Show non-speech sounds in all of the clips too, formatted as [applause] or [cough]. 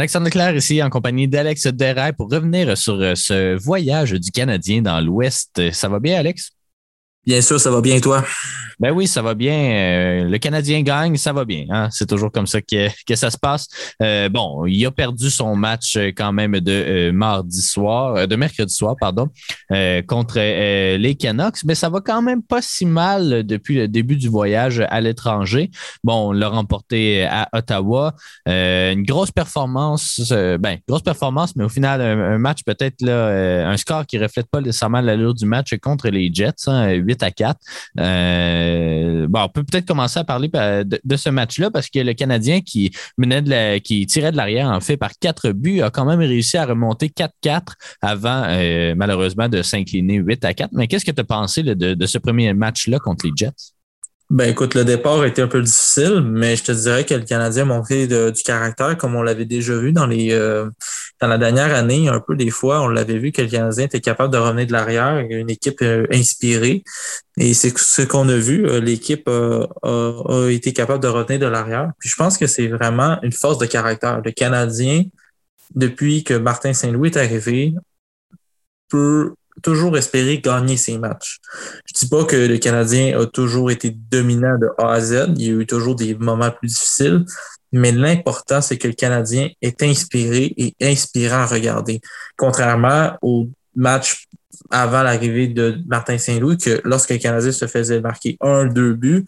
Alexandre Leclerc ici en compagnie d'Alex Deraille pour revenir sur euh, ce voyage du Canadien dans l'Ouest. Ça va bien, Alex? Bien sûr, ça va bien, toi? Ben oui, ça va bien. Euh, le Canadien gagne, ça va bien. Hein? C'est toujours comme ça que, que ça se passe. Euh, bon, il a perdu son match euh, quand même de mardi soir, de mercredi soir, pardon, contre les Canucks, mais ça va quand même pas si mal depuis le début du voyage à l'étranger. Bon, on l'a remporté à Ottawa. une grosse performance, ben, grosse performance, mais au final, un, match peut-être là, un score qui reflète pas nécessairement l'allure du match contre les Jets, hein, 8 à 4. Euh, bon, on peut peut-être commencer à parler euh, de, ce match-là parce que le Canadien qui menait qui tirait de l'arrière en fait par quatre buts a quand même réussi à remonter 4-4 avant euh, malheureusement de s'incliner 8 à 4. Mais qu'est-ce que tu as pensé de, ce premier match-là contre les Jets? Ben écoute, le départ a été un peu difficile, mais je te dirais que le Canadien a montré du caractère comme on l'avait déjà vu dans les dans la dernière année, un peu des fois, on l'avait vu que le Canadien était capable de revenir de l'arrière, une équipe euh, inspirée. Et c'est ce qu'on a vu. Euh, l'équipe a, a, été capable de revenir de l'arrière. Puis je pense que c'est vraiment une force de caractère. Le Canadien, depuis que Martin Saint-Louis est arrivé, peut toujours espérer gagner ses matchs. Je dis pas que le Canadien a toujours été dominant de A à Z. Il y a eu toujours des moments plus difficiles. Mais l'important, c'est que le Canadien est inspiré et inspirant à regarder. Contrairement au match avant l'arrivée de Martin Saint-Louis, que lorsque le Canadien se faisait marquer un, deux buts,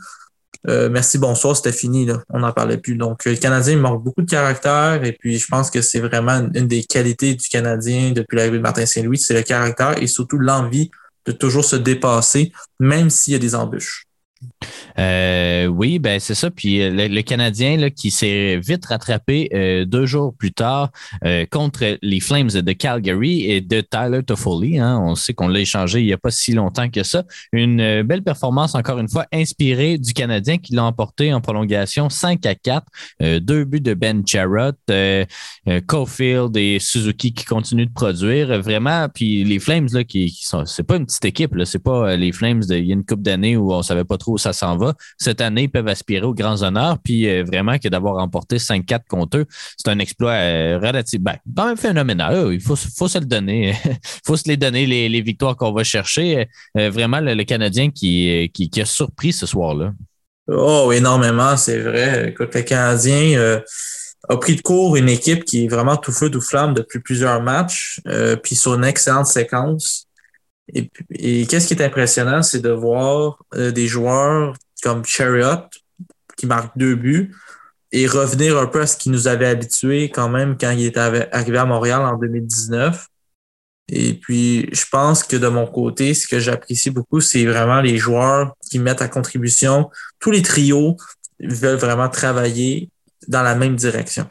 euh, merci, bonsoir, c'était fini. Là. On n'en parlait plus. Donc, le Canadien manque beaucoup de caractère et puis je pense que c'est vraiment une des qualités du Canadien depuis l'arrivée de Martin Saint-Louis, c'est le caractère et surtout l'envie de toujours se dépasser, même s'il y a des embûches. Euh, oui, ben c'est ça. Puis euh, le, Canadien là, qui s'est vite rattrapé euh, deux jours plus tard contre les Flames de Calgary et de Tyler Toffoli. Hein. On sait qu'on l'a échangé il n'y a pas si longtemps que ça. Une belle performance, encore une fois, inspirée du Canadien qui l'a emporté en prolongation 5 à 4. deux buts de Ben Jarrett, Caulfield et Suzuki qui continuent de produire. Vraiment, puis les Flames, là, qui, sont. C'est pas une petite équipe, là. C'est pas les Flames d'il y a une couple d'années où on savait pas trop où ça s'en va. Cette année, ils peuvent aspirer aux grands honneurs. Puis euh, vraiment que d'avoir remporté 5-4 contre eux, c'est un exploit euh, relatif, ben, quand même phénoménal. Il faut, faut se le donner. Il [laughs] faut se les donner, les, victoires qu'on va chercher. Euh, vraiment, le, Canadien qui, qui, a surpris ce soir-là. Oh, énormément, c'est vrai. Écoute, le Canadien a pris de court une équipe qui est vraiment tout feu, tout flamme depuis plusieurs matchs, puis sur une excellente séquence. Et, qu'est-ce qui est impressionnant, c'est de voir euh, des joueurs comme Chariot qui marquent deux buts et revenir un peu à ce qui nous avait habitués quand même quand il était arrivé à Montréal en 2019. Et puis, je pense que de mon côté, ce que j'apprécie beaucoup, c'est vraiment les joueurs qui mettent à contribution. Tous les trios veulent vraiment travailler dans la même direction.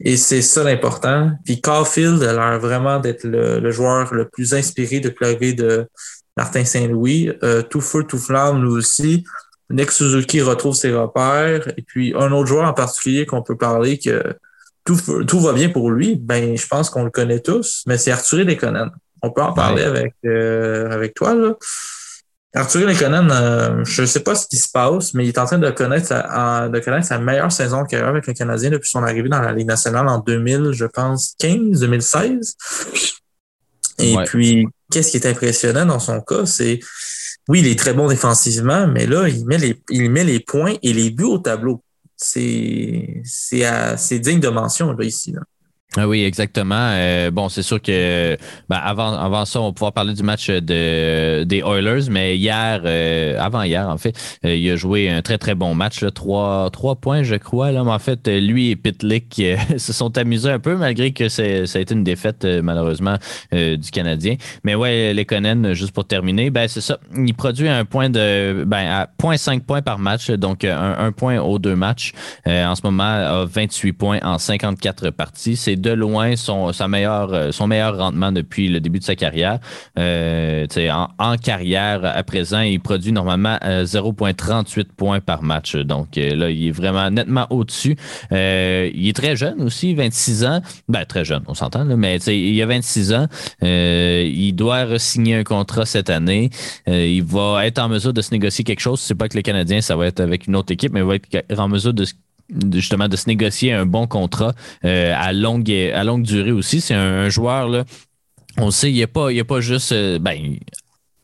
Et c'est ça l'important. Puis Caulfield a l'air vraiment d'être le, joueur le plus inspiré depuis l'arrivée de Martin Saint-Louis. Euh, tout feu, tout flamme, lui aussi. Nick Suzuki retrouve ses repères. Et puis un autre joueur en particulier qu'on peut parler que tout, tout va bien pour lui, ben je pense qu'on le connaît tous, mais c'est Arthur Lekonen. On peut en parler avec, euh, avec toi. Là. Arthur Lekonen, euh, je ne sais pas ce qui se passe, mais il est en train de connaître sa, de connaître sa meilleure saison carrière avec le Canadien depuis son arrivée dans la Ligue nationale en 2000, je pense, 15, 2016. Et puis, qu'est-ce qui est impressionnant dans son cas, c'est, oui, il est très bon défensivement, mais là, il met les, il met les points et les buts au tableau. C'est, c'est, digne de mention, là, ici, là. Ah oui, exactement. Euh, bon, c'est sûr que ben, avant, avant ça, on va pouvoir parler du match de, des Oilers, mais hier, euh, avant hier, en fait, euh, il a joué un très, très bon match. Là, trois, trois points, je crois. Là. Mais en fait, lui et Pitlick [laughs] se sont amusés un peu, malgré que ça a été une défaite, malheureusement, du Canadien. Mais ouais, les Conan, juste pour terminer, ben c'est ça. Il produit un point de ben, à 0.5 points par match, donc un, point aux deux matchs. en ce moment, à 28 points en 54 parties. C'est de loin son, euh, son meilleur rendement depuis le début de sa carrière. Euh, en, carrière, à présent, il produit normalement 0,38 euh, points par match. Donc là, il est vraiment nettement au-dessus. il est très jeune aussi, 26 ans. Ben, très jeune, on s'entend, mais il a 26 ans. il doit signer un contrat cette année. il va être en mesure de se négocier quelque chose. C'est pas que le Canadien, ça va être avec une autre équipe, mais il va être en mesure de justement de se négocier un bon contrat euh, à longue à longue durée aussi. C'est un, joueur là. On sait, il a pas, il a pas juste. Euh, ben,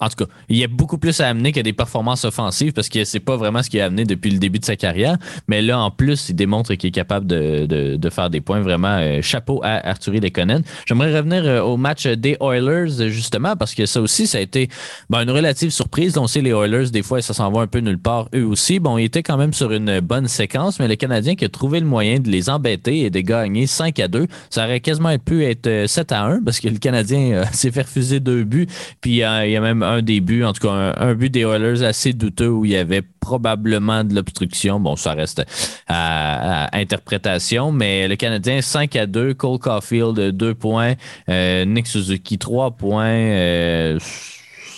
en tout cas, il y a beaucoup plus à amener que des performances offensives parce que c'est pas vraiment ce qu'il a amené depuis le début de sa carrière. Mais là, en plus, il démontre qu'il est capable de, faire des points. Vraiment, euh, chapeau à Arthurie Lekonen. J'aimerais revenir euh, au match des Oilers, justement, parce que ça aussi, ça a été ben, une relative surprise. On sait, les Oilers, des fois, ça s'en va un peu nulle part, eux aussi. Bon, ils étaient quand même sur une bonne séquence, mais le Canadien qui a trouvé le moyen de les embêter et de gagner 5 à 2, ça aurait quasiment pu être 7 à 1 parce que le Canadien [laughs] s'est fait refuser deux buts. Puis il y a même un début, en tout cas un, but des Oilers assez douteux où il y avait probablement de l'obstruction. Bon, ça reste à, interprétation, mais le Canadien 5 à 2, Cole Caulfield 2 points, euh, Nick Suzuki 3 points. Euh,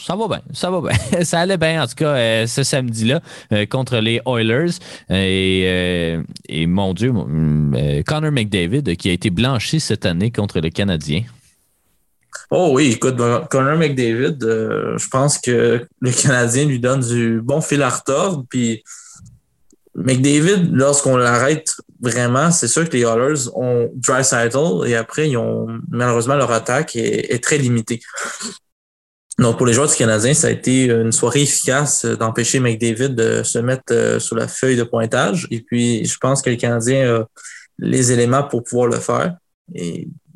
ça va bien, ça va bien. [laughs] ça allait bien, en tout cas, euh, ce samedi-là, contre les Oilers. Et, et, mon Dieu, Connor McDavid, qui a été blanchi cette année contre le Canadien. Oh oui, écoute, Connor McDavid, euh, je pense que le Canadien lui donne du bon fil à retordre. Puis McDavid, lorsqu'on l'arrête vraiment, c'est sûr que les Oilers ont dry cycle et après, ils ont malheureusement leur attaque est, très limitée. Donc, pour les joueurs du Canadien, ça a été une soirée efficace d'empêcher McDavid de se mettre euh, sur la feuille de pointage. Et puis, je pense que le Canadien a les éléments pour pouvoir le faire.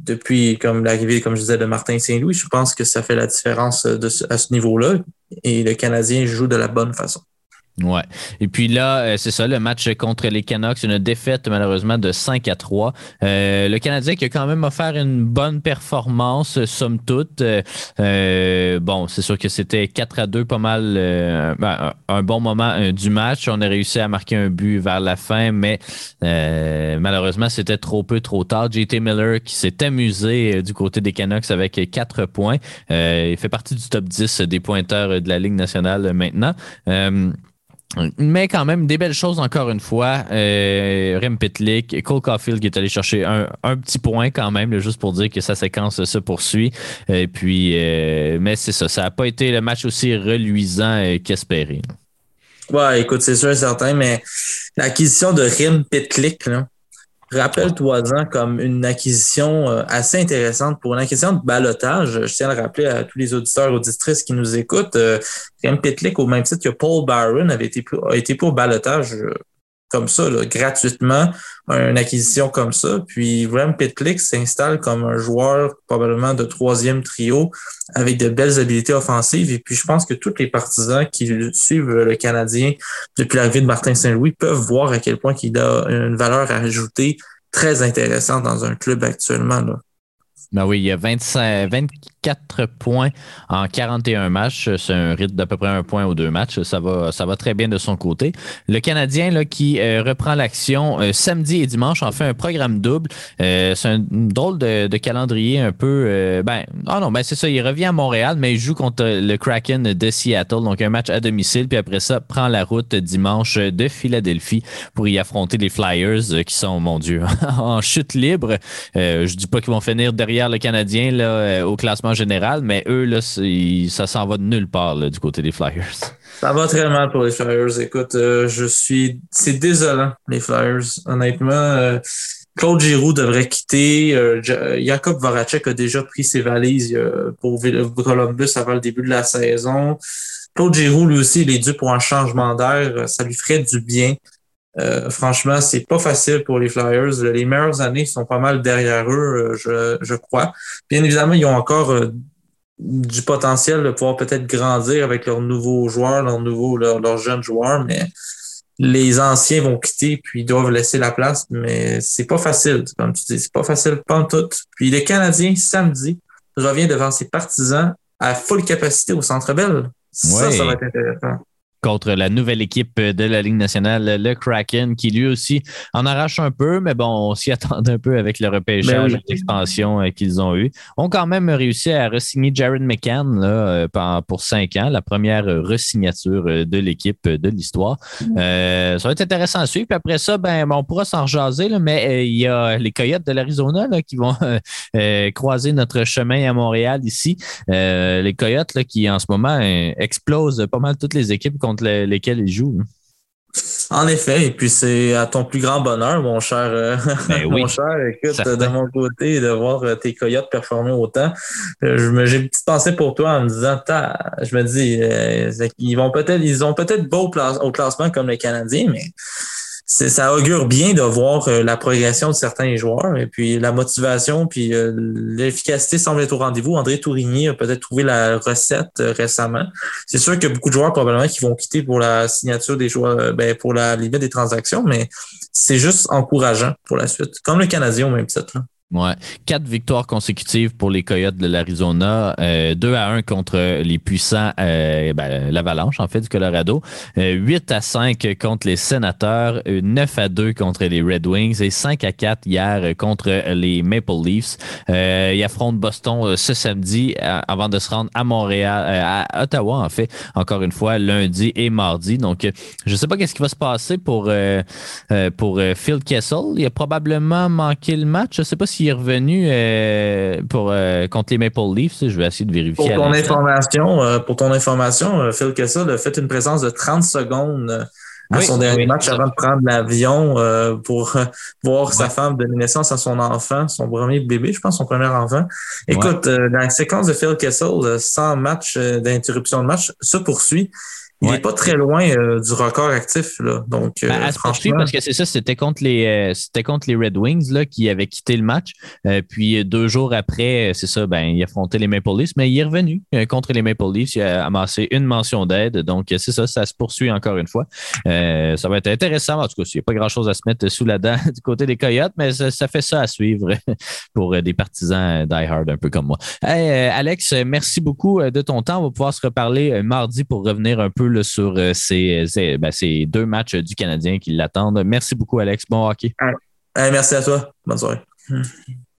Depuis comme l'arrivée, comme je disais, de Martin Saint-Louis, je pense que ça fait la différence de, à ce niveau-là. Et le Canadien joue de la bonne façon. Ouais. Et puis là, euh, c'est ça, le match contre les Canucks, une défaite malheureusement de 5 à 3. Euh, le Canadien qui a quand même offert une bonne performance, somme toute. Euh, bon, c'est sûr que c'était 4 à 2, pas mal ben, un, bon moment du match. On a réussi à marquer un but vers la fin, mais malheureusement, c'était trop peu, trop tard. JT Miller qui s'est amusé du côté des Canucks avec 4 points. il fait partie du top 10 des pointeurs de la Ligue nationale maintenant. Mais quand même, des belles choses encore une fois. Euh, Rem Pitlick, Cole Caulfield qui est allé chercher un, petit point quand même, juste pour dire que sa séquence se poursuit. Et puis, euh, mais c'est ça, ça n'a pas été le match aussi reluisant euh, qu'espéré. Ouais, écoute, c'est sûr et certain, mais l'acquisition de Rem Pitlick, là, Rappelle-toi-en comme une acquisition euh, assez intéressante pour une acquisition de balotage. Je tiens à le rappeler à tous les auditeurs et auditrices qui nous écoutent. Euh, Pitlick, au même titre que Paul Byron, avait été, a été pour balotage euh, comme ça, gratuitement, une acquisition comme ça. Puis Rem Pitlick s'installe comme un joueur probablement de troisième trio avec de belles habiletés offensives. Et puis je pense que tous les partisans qui suivent le Canadien depuis l'arrivée de Martin Saint-Louis peuvent voir à quel point il a une valeur à ajouter très intéressante dans un club actuellement. Là. Ben oui, il y a 25, 24 points en 41 matchs. C'est un rythme d'à peu près un point aux deux matchs. Ça va, ça va très bien de son côté. Le Canadien là, qui euh, reprend l'action euh, samedi et dimanche en fait un programme double. Euh, c'est un drôle de, calendrier un peu. ben, oh non, ben c'est ça. Il revient à Montréal, mais il joue contre le Kraken de Seattle. Donc un match à domicile. Puis après ça, prend la route dimanche de Philadelphie pour y affronter les Flyers qui sont, mon Dieu, [laughs] en chute libre. je dis pas qu'ils vont finir derrière le Canadien là, euh, au classement général, mais eux, là, ça s'en va de nulle part du côté des Flyers. Ça va très mal pour les Flyers. Écoute, euh, je suis. C'est désolant, les Flyers. Honnêtement, euh, Claude Giroux devrait quitter. Jacob Voracek a déjà pris ses valises pour Columbus avant le début de la saison. Claude Giroux, lui aussi, il est dû pour un changement d'air. Ça lui ferait du bien Euh, franchement, c'est pas facile pour les Flyers. Les meilleures années sont pas mal derrière eux, je, je crois. Bien évidemment, ils ont encore du potentiel de pouvoir peut-être grandir avec leurs nouveaux joueurs, leurs nouveaux, leurs, jeunes joueurs, mais les anciens vont quitter puis ils doivent laisser la place, mais c'est pas facile, comme tu dis, c'est pas facile, pas tout. Puis les Canadiens, samedi, revient devant ses partisans à full capacité au Centre Bell. Ça, ça va être intéressant contre la nouvelle équipe de la Ligue nationale, le Kraken, qui lui aussi en arrache un peu, mais bon, on s'y [laughs] attendait un peu avec le repêchage et l'expansion euh, qu'ils ont eu. Ont quand même réussi à resigner Jared McCann là, euh, pour cinq ans, la première resignature euh, de l'équipe de l'histoire. Mm. ça va être intéressant à suivre. Puis après ça, ben, on pourra s'en rejaser, là, mais il y a les Coyotes de l'Arizona qui vont [laughs] croiser notre chemin à Montréal ici. les Coyotes là, qui en ce moment explosent pas mal toutes les équipes contre lesquels il joue. Hein. En effet, et puis c'est à ton plus grand bonheur, mon cher, euh, [laughs] ben mon cher, écoute, de mon côté, de voir euh, tes coyotes performer autant. Euh, j'ai une petite pensée pour toi en me disant, je me dis, ils vont peut-être, ils ont peut-être beau au classement comme les Canadiens, mais ça augure bien de voir euh, la progression de certains joueurs et puis la motivation puis euh, l'efficacité semble être au rendez-vous. André Tourigny a peut-être trouvé la recette euh, récemment. C'est sûr qu'il y a beaucoup de joueurs probablement qui vont quitter pour la signature des joueurs, ben, pour la limite des transactions, mais c'est juste encourageant pour la suite. Comme le Canadien même titre. Là. Ouais. Quatre victoires consécutives pour les Coyotes de l'Arizona. Euh, 2 à 1 contre les puissants, euh, ben, l'Avalanche, en fait, du Colorado. Euh, 8 à 5 contre les Sénateurs. 9 à 2 contre les Red Wings. Et 5 à 4 hier contre les Maple Leafs. Euh, ils affrontent Boston euh, ce samedi avant de se rendre à Montréal, euh, à Ottawa, en fait, encore une fois, lundi et mardi. Donc, je ne sais pas qu'est-ce qui va se passer pour, pour Phil Kessel. Il a probablement manqué le match. Je sais pas si est revenu euh, pour, euh, contre les Maple Leafs. Je vais essayer de vérifier. Pour ton information, euh, pour ton information Phil Kessel a fait une présence de 30 secondes à son dernier match avant de prendre l'avion pour voir sa femme donner naissance à son enfant, son premier bébé, je pense, son premier enfant. Écoute, la séquence de Phil Kessel, sans match d'interruption de match, se poursuit. Il n'est pas très loin euh, du record actif. Là. Donc, euh, ben, franchement... parce que c'est ça, c'était contre les euh, c'était contre les Red Wings là, qui avaient quitté le match. puis deux jours après, c'est ça, ben, il affrontait les Maple Leafs, mais il est revenu contre les Maple Leafs. Il a amassé une mention d'aide. Donc, c'est ça, ça se poursuit encore une fois. ça va être intéressant. En tout cas, il n'y a pas grand-chose à se mettre sous la dent [laughs] du côté des Coyotes, mais ça, fait ça à suivre [laughs] pour des partisans die hard un peu comme moi. Alex, merci beaucoup de ton temps. On va pouvoir se reparler mardi pour revenir un peu sur euh, ben, ces, deux matchs du Canadien qui l'attendent. Merci beaucoup, Alex. Bon hockey. merci à toi. Bonne soirée.